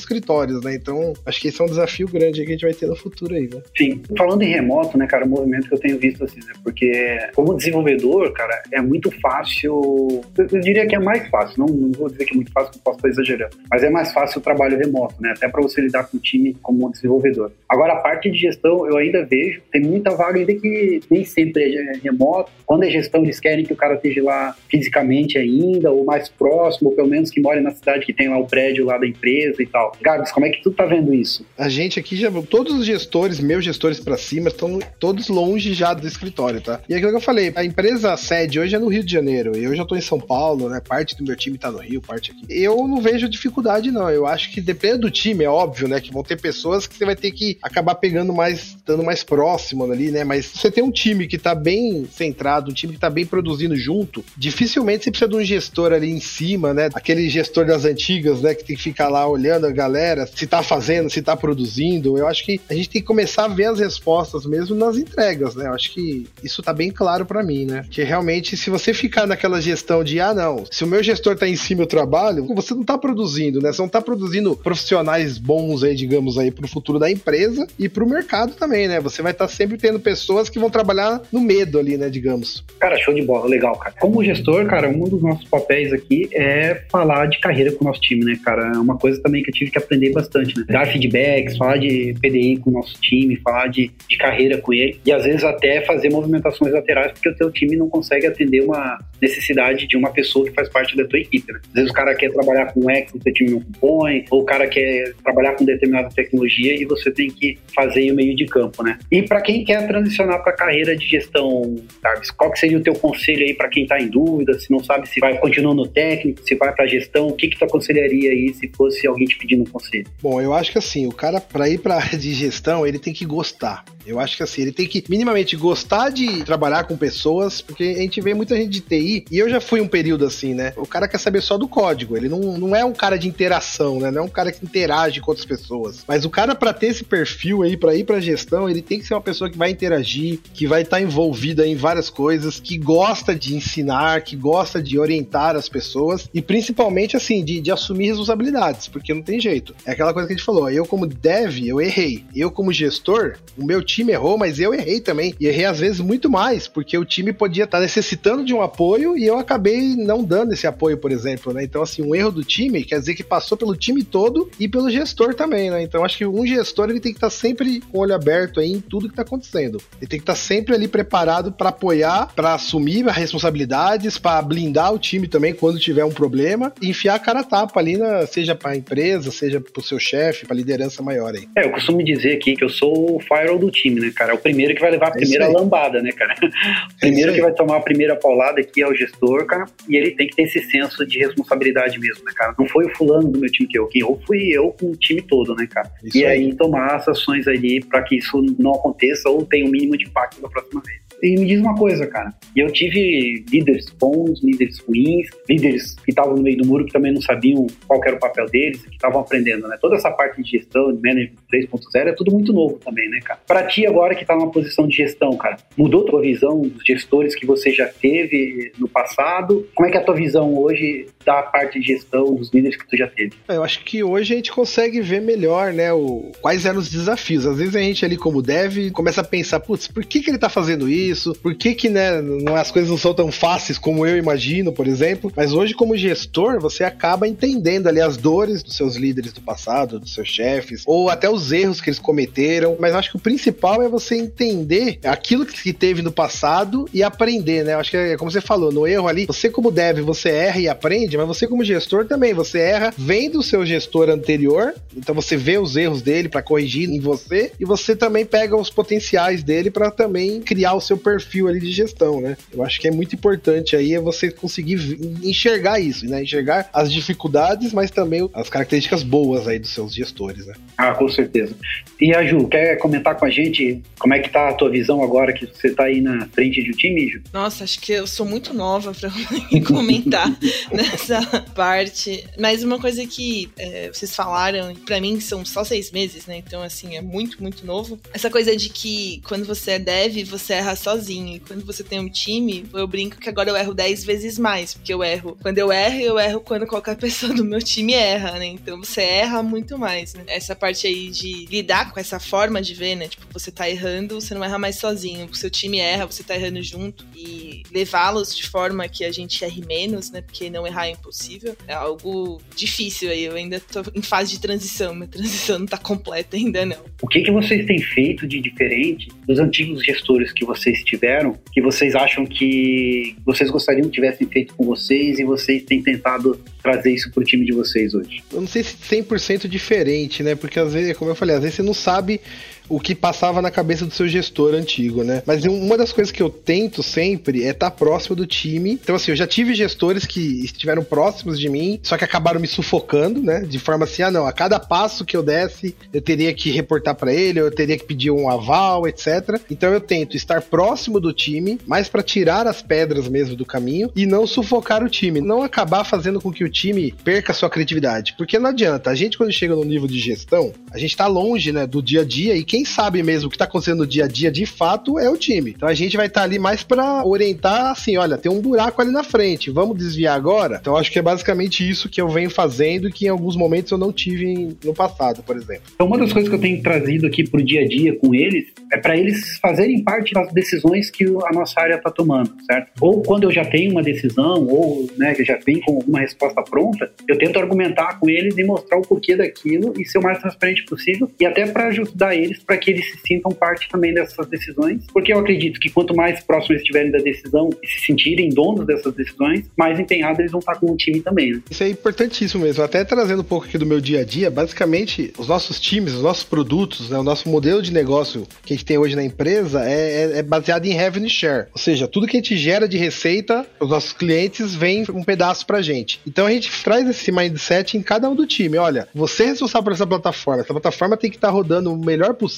né? Então, acho que esse é um desafio grande que a gente vai ter no futuro aí, né? Sim. Falando em remoto, né, cara, o movimento que eu tenho visto assim, né? Porque como desenvolvedor, cara, é muito fácil. Eu diria que é mais fácil, não, não vou dizer que é muito fácil, posso estar exagerando, mas é mais fácil o trabalho remoto, né? Até para você lidar com o time como desenvolvedor. Agora, a parte de gestão, eu ainda vejo, tem muita vaga ainda que nem sempre é remoto. Quando é gestão, eles querem que o cara esteja lá fisicamente ainda, ou mais próximo, ou pelo menos que more na cidade que tem lá o prédio lá da empresa e tal. Como é que tu tá vendo isso? A gente aqui já, todos os gestores, meus gestores para cima, estão todos longe já do escritório, tá? E é aquilo que eu falei, a empresa sede hoje é no Rio de Janeiro, eu já tô em São Paulo, né? Parte do meu time tá no Rio, parte aqui. Eu não vejo dificuldade, não. Eu acho que depende do time, é óbvio, né? Que vão ter pessoas que você vai ter que acabar pegando mais, estando mais próximo ali, né? Mas você tem um time que tá bem centrado, um time que tá bem produzindo junto, dificilmente você precisa de um gestor ali em cima, né? Aquele gestor das antigas, né? Que tem que ficar lá olhando a galera, se tá fazendo, se tá produzindo. Eu acho que a gente tem que começar a ver as respostas mesmo nas entregas, né? Eu acho que isso tá bem claro para mim, né? Que realmente, se você ficar naquela gestão de, ah, não, se o meu gestor tá em cima do trabalho, você não tá produzindo, né? Você não tá produzindo profissionais bons aí, digamos aí, pro futuro da empresa e pro mercado também, né? Você vai estar tá sempre tendo pessoas que vão trabalhar no medo ali, né, digamos. Cara, show de bola, legal, cara. Como gestor, cara, um dos nossos papéis aqui é falar de carreira com o nosso time, né, cara? É uma coisa também que eu tive que aprender bastante, né? Dar feedbacks, falar de PDI com o nosso time, falar de, de carreira com ele e às vezes até fazer movimentações laterais porque o teu time não consegue atender uma necessidade de uma pessoa que faz parte da tua equipe, né? Às vezes o cara quer trabalhar com X, o teu time não compõe, ou o cara quer trabalhar com determinada tecnologia e você tem que fazer o meio de campo, né? E para quem quer transicionar para carreira de gestão, Tarvis, qual que seria o teu conselho aí para quem está em dúvida, se não sabe se vai continuar no técnico, se vai para gestão, o que que tu aconselharia aí se fosse alguém te pedindo um conselho? Bom, eu acho que assim, o cara para ir para área de gestão, ele tem que gostar. Eu acho que assim, ele tem que minimamente gostar de trabalhar com pessoas, porque a gente vê muita gente de TI, e eu já fui um período assim, né? O cara quer saber só do código, ele não, não é um cara de interação, né? Não é um cara que interage com outras pessoas. Mas o cara, para ter esse perfil aí, para ir pra gestão, ele tem que ser uma pessoa que vai interagir, que vai estar tá envolvida em várias coisas, que gosta de ensinar, que gosta de orientar as pessoas, e principalmente, assim, de, de assumir responsabilidades, porque não tem jeito. É aquela coisa que a gente falou, eu como dev, eu errei. Eu como gestor, o meu time errou, mas eu errei também. E errei às vezes muito mais, porque o time podia estar necessitando de um apoio e eu acabei não dando esse apoio, por exemplo, né? Então, assim, um erro do time quer dizer que passou pelo time todo e pelo gestor também, né? Então, acho que um gestor ele tem que estar sempre com o olho aberto aí em tudo que está acontecendo. Ele tem que estar sempre ali preparado para apoiar, para assumir as responsabilidades, para blindar o time também quando tiver um problema e enfiar a cara tapa ali, na, seja para a empresa, seja para o seu chefe, para a liderança maior aí. É, eu costumo dizer aqui que eu sou o firewall do time, né, cara? É o primeiro que vai levar a é primeira lambada, né, cara? O primeiro é que vai tomar a primeira paulada aqui é o gestor, cara, e ele tem que ter esse senso de responsabilidade mesmo, né, cara? Não foi o fulano do meu time que eu, quem ou fui eu com o time todo, né, cara? Isso e aí. aí tomar as ações ali para que isso não aconteça ou tenha o um mínimo de impacto da próxima vez. E me diz uma coisa, cara. Eu tive líderes bons, líderes ruins, líderes que estavam no meio do muro que também não sabiam qual era o papel deles, que estavam aprendendo, né? Toda essa parte de gestão, de management 3.0 é tudo muito novo também, né, cara? Para ti agora que tá numa posição de gestão, cara, mudou tua visão dos gestores que você já teve no passado? Como é que é a tua visão hoje da parte de gestão dos líderes que tu já teve? Eu acho que hoje a gente consegue ver melhor, né, o, quais eram os desafios. Às vezes a gente ali como dev começa a pensar, putz, por que que ele tá fazendo isso? Isso? Por que que, né, não, as coisas não são tão fáceis como eu imagino, por exemplo? Mas hoje, como gestor, você acaba entendendo ali as dores dos seus líderes do passado, dos seus chefes, ou até os erros que eles cometeram. Mas acho que o principal é você entender aquilo que teve no passado e aprender, né? Acho que é como você falou, no erro ali, você como deve, você erra e aprende, mas você como gestor também, você erra, vem do seu gestor anterior, então você vê os erros dele para corrigir em você e você também pega os potenciais dele para também criar o seu perfil ali de gestão, né? Eu acho que é muito importante aí é você conseguir enxergar isso, né? Enxergar as dificuldades, mas também as características boas aí dos seus gestores, né? Ah, com certeza. E a Ju, quer comentar com a gente como é que tá a tua visão agora que você tá aí na frente de um time, Ju? Nossa, acho que eu sou muito nova para comentar nessa parte. Mas uma coisa que é, vocês falaram, para mim são só seis meses, né? Então, assim, é muito, muito novo. Essa coisa de que quando você é dev, você erra sozinho. E quando você tem um time, eu brinco que agora eu erro 10 vezes mais, porque eu erro. Quando eu erro, eu erro quando qualquer pessoa do meu time erra, né? Então você erra muito mais, né? Essa parte aí de lidar com essa forma de ver, né? Tipo, você tá errando, você não erra mais sozinho. O seu time erra, você tá errando junto. E levá-los de forma que a gente erre menos, né? Porque não errar é impossível. É algo difícil aí. Eu ainda tô em fase de transição. Minha transição não tá completa ainda, não. O que, que vocês têm feito de diferente dos antigos gestores que vocês tiveram que vocês acham que vocês gostariam que tivessem feito com vocês e vocês têm tentado trazer isso pro time de vocês hoje? Eu não sei se 100% diferente, né? Porque às vezes, como eu falei, às vezes você não sabe o que passava na cabeça do seu gestor antigo, né? Mas uma das coisas que eu tento sempre é estar tá próximo do time. Então, assim, eu já tive gestores que estiveram próximos de mim, só que acabaram me sufocando, né? De forma assim, ah, não, a cada passo que eu desse, eu teria que reportar para ele, eu teria que pedir um aval, etc. Então, eu tento estar próximo do time, mais para tirar as pedras mesmo do caminho e não sufocar o time, não acabar fazendo com que o time perca sua criatividade, porque não adianta. A gente quando chega no nível de gestão, a gente tá longe, né, do dia a dia e quem sabe mesmo o que tá acontecendo no dia a dia de fato é o time. Então a gente vai estar tá ali mais para orientar assim, olha, tem um buraco ali na frente, vamos desviar agora? Então acho que é basicamente isso que eu venho fazendo e que em alguns momentos eu não tive no passado, por exemplo. Então uma das coisas que eu tenho trazido aqui pro dia a dia com eles é para eles fazerem parte das decisões que a nossa área tá tomando, certo? Ou quando eu já tenho uma decisão, ou né, que já vem com alguma resposta pronta, eu tento argumentar com eles e mostrar o porquê daquilo e ser o mais transparente possível e até para ajudar eles para que eles se sintam parte também dessas decisões, porque eu acredito que quanto mais próximos eles estiverem da decisão e se sentirem donos dessas decisões, mais empenhados eles vão estar com o time também. Né? Isso é importantíssimo mesmo. Até trazendo um pouco aqui do meu dia a dia, basicamente os nossos times, os nossos produtos, né, o nosso modelo de negócio que a gente tem hoje na empresa é, é, é baseado em revenue share, ou seja, tudo que a gente gera de receita, os nossos clientes vêm um pedaço pra gente. Então a gente traz esse mindset em cada um do time. Olha, você é responsável por essa plataforma. Essa plataforma tem que estar tá rodando o melhor possível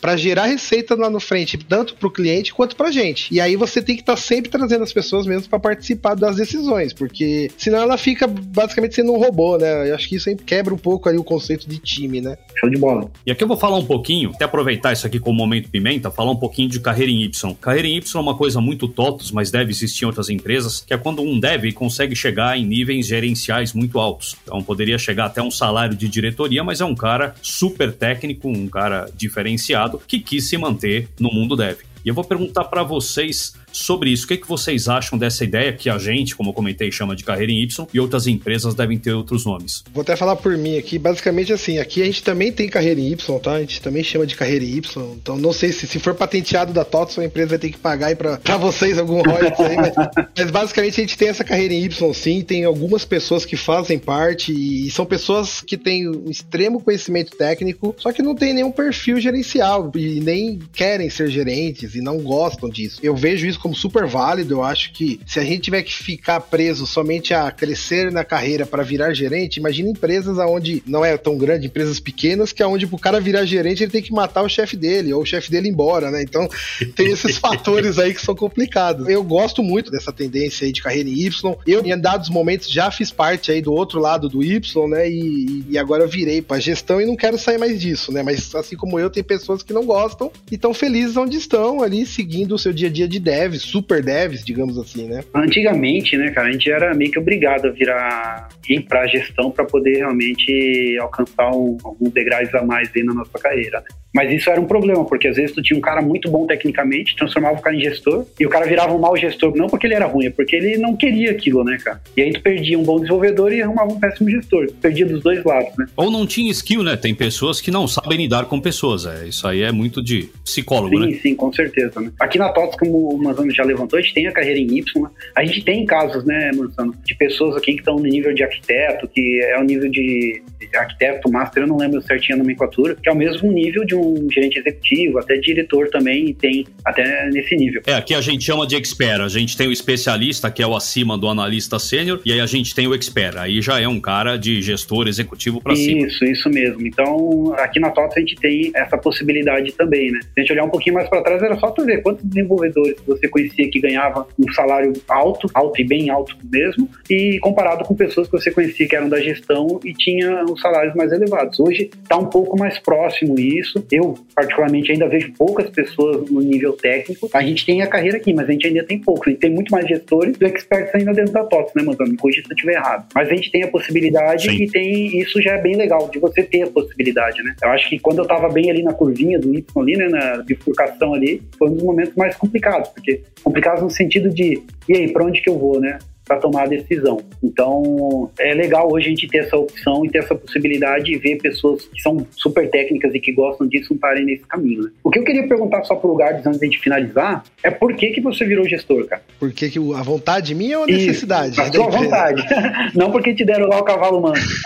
para gerar receita lá no frente, tanto para o cliente quanto para a gente. E aí você tem que estar tá sempre trazendo as pessoas mesmo para participar das decisões, porque senão ela fica basicamente sendo um robô, né? Eu acho que isso aí quebra um pouco aí o conceito de time, né? Show de bola. E aqui eu vou falar um pouquinho, até aproveitar isso aqui como momento pimenta, falar um pouquinho de carreira em Y. Carreira em Y é uma coisa muito totos, mas deve existir em outras empresas, que é quando um dev consegue chegar em níveis gerenciais muito altos. Então poderia chegar até um salário de diretoria, mas é um cara super técnico, um cara diferenciado que quis se manter no mundo dev. E eu vou perguntar para vocês sobre isso. O que, é que vocês acham dessa ideia que a gente, como eu comentei, chama de carreira em Y e outras empresas devem ter outros nomes? Vou até falar por mim aqui. Basicamente, assim, aqui a gente também tem carreira em Y, tá? A gente também chama de carreira em Y. Então, não sei se, se for patenteado da TOTS, a empresa vai ter que pagar aí pra, pra vocês algum royalties aí. Mas, mas, basicamente, a gente tem essa carreira em Y, sim. Tem algumas pessoas que fazem parte e são pessoas que têm um extremo conhecimento técnico, só que não tem nenhum perfil gerencial e nem querem ser gerentes e não gostam disso. Eu vejo isso como super válido. Eu acho que se a gente tiver que ficar preso somente a crescer na carreira para virar gerente, imagina empresas aonde não é tão grande, empresas pequenas, que aonde pro cara virar gerente ele tem que matar o chefe dele ou o chefe dele embora, né? Então tem esses fatores aí que são complicados. Eu gosto muito dessa tendência aí de carreira em Y. Eu, em dados momentos, já fiz parte aí do outro lado do Y, né? E, e agora eu virei para gestão e não quero sair mais disso, né? Mas assim como eu, tem pessoas que não gostam e estão felizes onde estão ali, seguindo o seu dia a dia de dev, super devs, digamos assim, né? Antigamente, né, cara, a gente era meio que obrigado a virar ir para gestão para poder realmente alcançar um, alguns degraus a mais aí na nossa carreira, né? Mas isso era um problema, porque às vezes tu tinha um cara muito bom tecnicamente, transformava o cara em gestor, e o cara virava um mau gestor, não porque ele era ruim, é porque ele não queria aquilo, né, cara? E aí tu perdia um bom desenvolvedor e arrumava um péssimo gestor. Tu perdia dos dois lados, né? Ou não tinha skill, né? Tem pessoas que não sabem lidar com pessoas. É, isso aí é muito de psicólogo, sim, né? Sim, sim, com certeza. Né? Aqui na TOTS, como o Já levantou, a gente tem a carreira em Y, né? a gente tem casos, né, Manzano, de pessoas aqui que estão no nível de arquiteto, que é o nível de arquiteto, master, eu não lembro certinho a nomenclatura, que é o mesmo nível de um gerente executivo, até diretor também tem até nesse nível. É, aqui a gente chama de expert, a gente tem o especialista, que é o acima do analista sênior, e aí a gente tem o expert, aí já é um cara de gestor executivo para cima. Isso, isso mesmo. Então, aqui na TOTS a gente tem essa possibilidade também, né? Se a gente olhar um pouquinho mais para trás, era só tu ver quantos desenvolvedores você conhecia que ganhava um salário alto, alto e bem alto mesmo, e comparado com pessoas que você conhecia que eram da gestão e tinha os salários mais elevados. Hoje está um pouco mais próximo isso. Eu, particularmente, ainda vejo poucas pessoas no nível técnico. A gente tem a carreira aqui, mas a gente ainda tem poucos. A gente tem muito mais gestores do experts ainda dentro da TOTS, né, Mantano? Me corrija se eu estiver errado. Mas a gente tem a possibilidade Sim. e tem isso já é bem legal, de você ter a possibilidade, né? Eu acho que quando eu estava bem ali na curvinha do Y ali, né, na bifurcação ali, foi um dos momentos mais complicados, porque complicados no sentido de, e aí, para onde que eu vou, né? Para tomar a decisão. Então, é legal hoje a gente ter essa opção e ter essa possibilidade de ver pessoas que são super técnicas e que gostam disso estarem nesse caminho. Né? O que eu queria perguntar só pro lugar antes de finalizar é por que que você virou gestor, cara? Por que, a vontade minha ou a necessidade? a sua vontade. Não porque te deram lá o cavalo manso.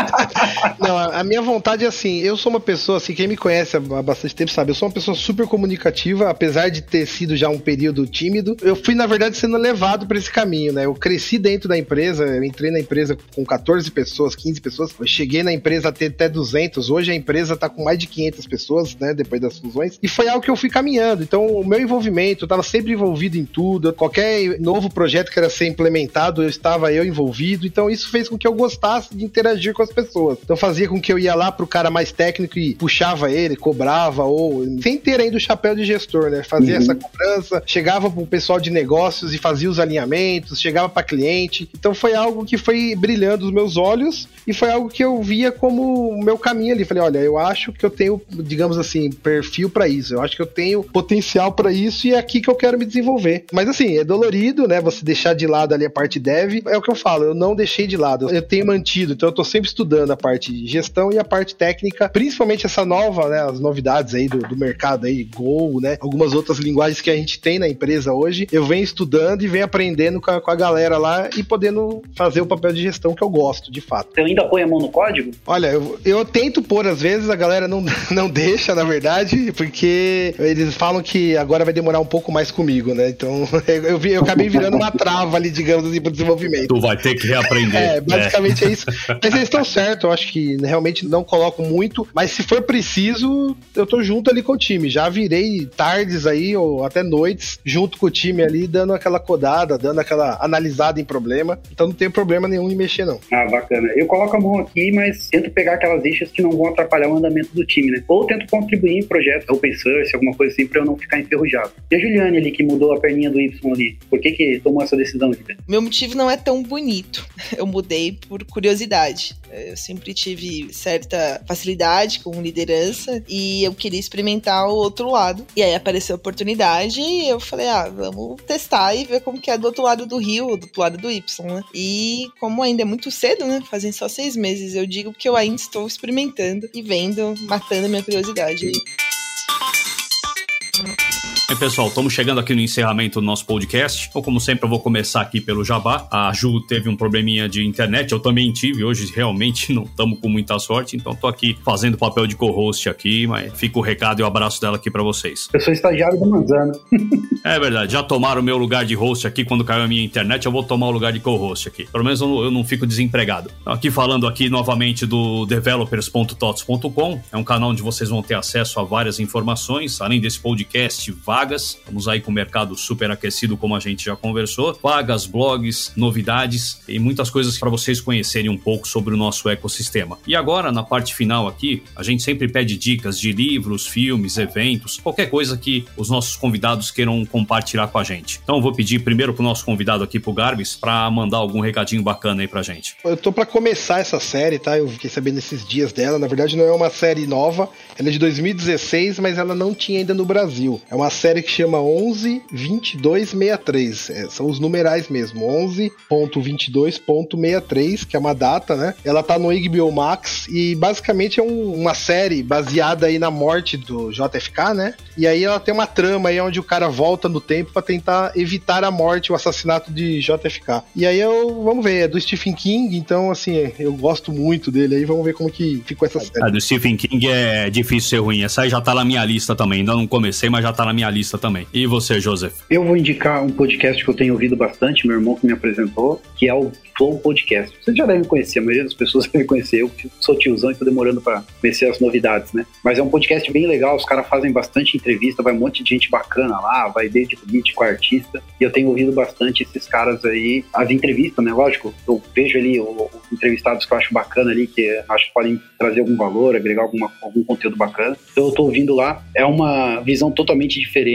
Não, a minha vontade é assim, eu sou uma pessoa, assim, quem me conhece há bastante tempo sabe, eu sou uma pessoa super comunicativa, apesar de ter sido já um período tímido, eu fui, na verdade, sendo levado para esse caminho, né? Eu cresci dentro da empresa, eu entrei na empresa com 14 pessoas, 15 pessoas, eu cheguei na empresa a ter até 200, hoje a empresa tá com mais de 500 pessoas, né, depois das fusões, e foi algo que eu fui caminhando. Então, o meu envolvimento, eu tava sempre envolvido em tudo, qualquer novo projeto que era ser implementado, eu estava eu envolvido, então isso fez com que eu gostasse de interagir com as pessoas. Então, fazia com que eu ia lá pro cara mais técnico e puxava ele, cobrava, ou sem ter ainda o chapéu de gestor, né? Fazia uhum. essa cobrança, chegava pro pessoal de negócios e fazia os alinhamentos, chegava para cliente. Então, foi algo que foi brilhando os meus olhos e foi algo que eu via como o meu caminho ali. Falei, olha, eu acho que eu tenho, digamos assim, perfil para isso. Eu acho que eu tenho potencial para isso e é aqui que eu quero me desenvolver. Mas assim, é dolorido, né? Você deixar de lado ali a parte dev. É o que eu falo, eu não deixei de lado. Eu tenho mantido, então eu tô sempre estudando a parte de gestão e a parte técnica, principalmente essa nova, né? As novidades aí do, do mercado aí, Go, né? Algumas outras linguagens que a gente tem na empresa hoje. Eu venho estudando e venho aprendendo com a, com a galera lá e podendo fazer o papel de gestão que eu gosto, de fato. Você ainda põe a mão no código? Olha, eu, eu tento pôr, às vezes a galera não, não deixa, na verdade, porque eles falam que agora vai demorar um pouco mais comigo, né? Então eu, vi, eu acabei virando uma trava ali, digamos assim, pro desenvolvimento. Tu vai ter que reaprender. É, basicamente é, é isso. Mas eles estão certos, eu acho que realmente não coloco muito, mas se for preciso, eu tô junto ali com o time. Já virei tardes aí, ou até noites, junto com o time ali, dando aquela codada, dando aquela analisada em problema. Então não tem problema nenhum em mexer, não. Ah, bacana. Eu coloco a mão aqui, mas tento pegar aquelas issues que não vão atrapalhar o andamento do time, né? Ou tento contribuir em projetos open source, alguma coisa assim, pra eu não ficar enferrujado. E a Juliane ali, que mudou a perninha do Y ali, por que que tomou essa decisão, Juliane? Meu motivo não é tão bonito. Eu mudei por curiosidade. Eu sempre tive certa facilidade com liderança e eu queria experimentar o outro lado. E aí apareceu a oportunidade e eu falei, ah, vamos testar e ver como que é do outro lado do rio, do outro lado do Y, né? E como ainda é muito cedo, né? Fazem só seis meses, eu digo que eu ainda estou experimentando e vendo, matando a minha curiosidade. Bem, pessoal, estamos chegando aqui no encerramento do nosso podcast. Então, como sempre, eu vou começar aqui pelo Jabá. A Ju teve um probleminha de internet, eu também tive. Hoje realmente não estamos com muita sorte, então estou aqui fazendo papel de co-host aqui, mas fica o recado e o abraço dela aqui para vocês. Eu sou estagiário do Manzano. é verdade, já tomaram o meu lugar de host aqui quando caiu a minha internet, eu vou tomar o lugar de co-host aqui. Pelo menos eu não, eu não fico desempregado. Então, aqui falando aqui novamente do developers.tots.com, é um canal onde vocês vão ter acesso a várias informações, além desse podcast, vagas. Estamos aí com o mercado super aquecido, como a gente já conversou. Vagas, blogs, novidades e muitas coisas para vocês conhecerem um pouco sobre o nosso ecossistema. E agora, na parte final aqui, a gente sempre pede dicas de livros, filmes, eventos, qualquer coisa que os nossos convidados queiram compartilhar com a gente. Então, eu vou pedir primeiro para o nosso convidado aqui, pro Garbis, para mandar algum recadinho bacana aí pra gente. Eu tô para começar essa série, tá? Eu fiquei sabendo esses dias dela. Na verdade, não é uma série nova, ela é de 2016, mas ela não tinha ainda no Brasil. É uma série que chama 112263. É, são os numerais mesmo. 11.22.63, que é uma data, né? Ela tá no HBO Max e basicamente é um, uma série baseada aí na morte do JFK, né? E aí ela tem uma trama aí onde o cara volta no tempo para tentar evitar a morte, o assassinato de JFK. E aí eu, vamos ver, é do Stephen King, então assim, eu gosto muito dele aí, vamos ver como que ficou essa série. A do Stephen King é difícil ser ruim. Essa aí já tá na minha lista também. Ainda não comecei, mas já tá na minha lista também. E você, Joseph? Eu vou indicar um podcast que eu tenho ouvido bastante, meu irmão que me apresentou, que é o Flow Podcast. Vocês já devem conhecer, a maioria das pessoas devem conhecer. Eu sou tiozão e tô demorando para conhecer as novidades, né? Mas é um podcast bem legal, os caras fazem bastante entrevista, vai um monte de gente bacana lá, vai desde político, artista. E eu tenho ouvido bastante esses caras aí, as entrevistas, né? Lógico, eu vejo ali os entrevistados que eu acho bacana ali, que acho que podem trazer algum valor, agregar alguma, algum conteúdo bacana. Então eu tô ouvindo lá. É uma visão totalmente diferente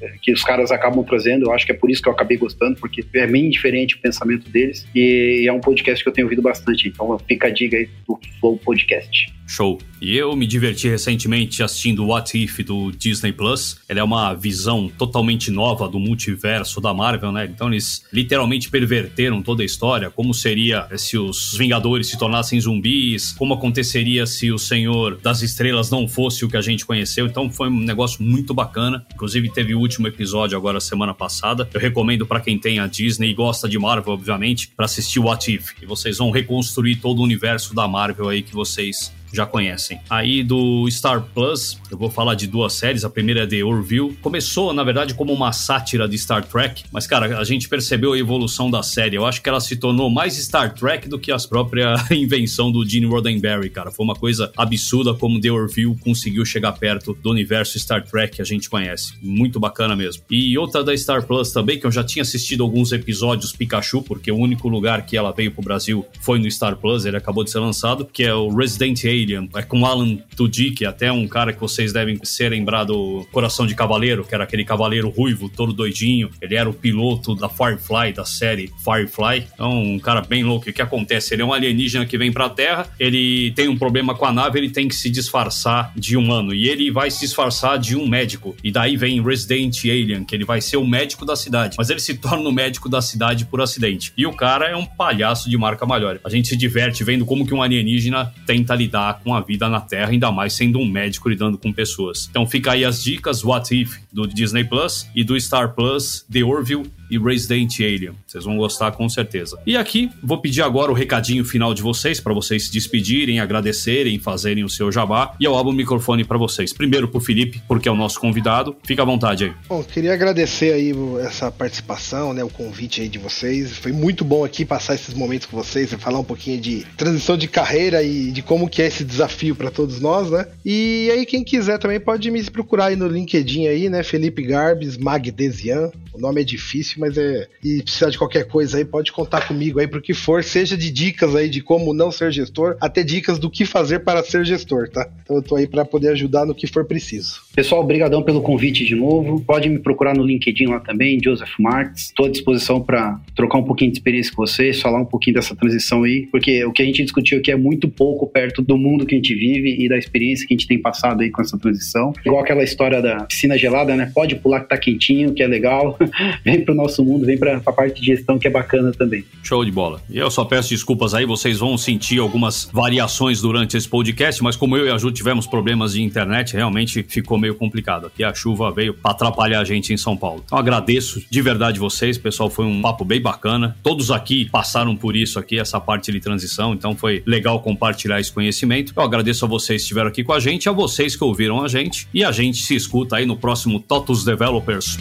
eh, que os caras acabam trazendo. Eu acho que é por isso que eu acabei gostando, porque é bem diferente o pensamento deles. E é um podcast que eu tenho ouvido bastante. Então fica a dica aí do Flow Podcast. Show. E eu me diverti recentemente assistindo What If do Disney Plus. Ele é uma visão totalmente nova do multiverso da Marvel, né? Então eles literalmente perverteram toda a história. Como seria se os Vingadores se tornassem zumbis? Como aconteceria se o Senhor das Estrelas não fosse o que a gente conheceu? Então foi um negócio muito bacana. Inclusive teve o último episódio agora semana passada. Eu recomendo para quem tem a Disney e gosta de Marvel, obviamente, para assistir What If. E vocês vão reconstruir todo o universo da Marvel aí que vocês já conhecem. Aí do Star Plus, eu vou falar de duas séries. A primeira é The Orville. Começou, na verdade, como uma sátira de Star Trek, mas, cara, a gente percebeu a evolução da série. Eu acho que ela se tornou mais Star Trek do que a própria invenção do Gene Roddenberry, cara. Foi uma coisa absurda como The Orville conseguiu chegar perto do universo Star Trek que a gente conhece. Muito bacana mesmo. E outra da Star Plus também, que eu já tinha assistido alguns episódios Pikachu, porque o único lugar que ela veio pro Brasil foi no Star Plus, ele acabou de ser lançado, que é o Resident Alien. É com Alan Tudyk, até um cara que vocês devem ser lembrar do Coração de Cavaleiro, que era aquele cavaleiro ruivo, todo doidinho. Ele era o piloto da Firefly, da série Firefly. Então, um cara bem louco. O que acontece? Ele é um alienígena que vem pra Terra, ele tem um problema com a nave, ele tem que se disfarçar de humano. E ele vai se disfarçar de um médico. E daí vem Resident Alien, que ele vai ser o médico da cidade. Mas ele se torna o médico da cidade por acidente. E o cara é um palhaço de marca maior. A gente se diverte vendo como que um alienígena tenta lidar com a vida na Terra, ainda mais sendo um médico lidando com pessoas. Então fica aí as dicas What If do Disney Plus e do Star Plus The Orville e Resident Alien. Vocês vão gostar com certeza. E aqui vou pedir agora o recadinho final de vocês para vocês se despedirem, agradecerem, fazerem o seu jabá e eu abro o microfone para vocês. Primeiro pro Felipe, porque é o nosso convidado. Fica à vontade aí. Bom, queria agradecer aí essa participação, né, o convite aí de vocês. Foi muito bom aqui passar esses momentos com vocês e falar um pouquinho de transição de carreira e de como que é esse desafio para todos nós, né? E aí quem quiser também pode me procurar aí no LinkedIn aí, né, Felipe Garbes Magdesian. O nome é difícil, mas é. E precisar de qualquer coisa aí, pode contar comigo aí pro que for, seja de dicas aí de como não ser gestor, até dicas do que fazer para ser gestor, tá? Então eu tô aí para poder ajudar no que for preciso. Pessoal, obrigadão pelo convite de novo. Pode me procurar no LinkedIn lá também, Joseph Martins. Estou à disposição para trocar um pouquinho de experiência com vocês, falar um pouquinho dessa transição aí, porque o que a gente discutiu aqui é muito pouco perto do mundo que a gente vive e da experiência que a gente tem passado aí com essa transição. Igual aquela história da piscina gelada, né? Pode pular que tá quentinho, que é legal. Vem pro nosso mundo, vem para a parte de gestão que é bacana também. Show de bola. E eu só peço desculpas aí, vocês vão sentir algumas variações durante esse podcast, mas como eu e a Ju tivemos problemas de internet, realmente ficou meio complicado. Aqui a chuva veio para atrapalhar a gente em São Paulo. Então agradeço de verdade vocês, pessoal, foi um papo bem bacana. Todos aqui passaram por isso aqui, essa parte de transição, então foi legal compartilhar esse conhecimento. Eu agradeço a vocês que estiveram aqui com a gente, a vocês que ouviram a gente, e a gente se escuta aí no próximo Totus Developers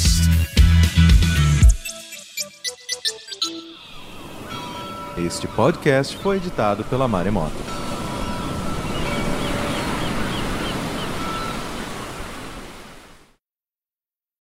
Podcast. Este podcast foi editado pela Maremoto.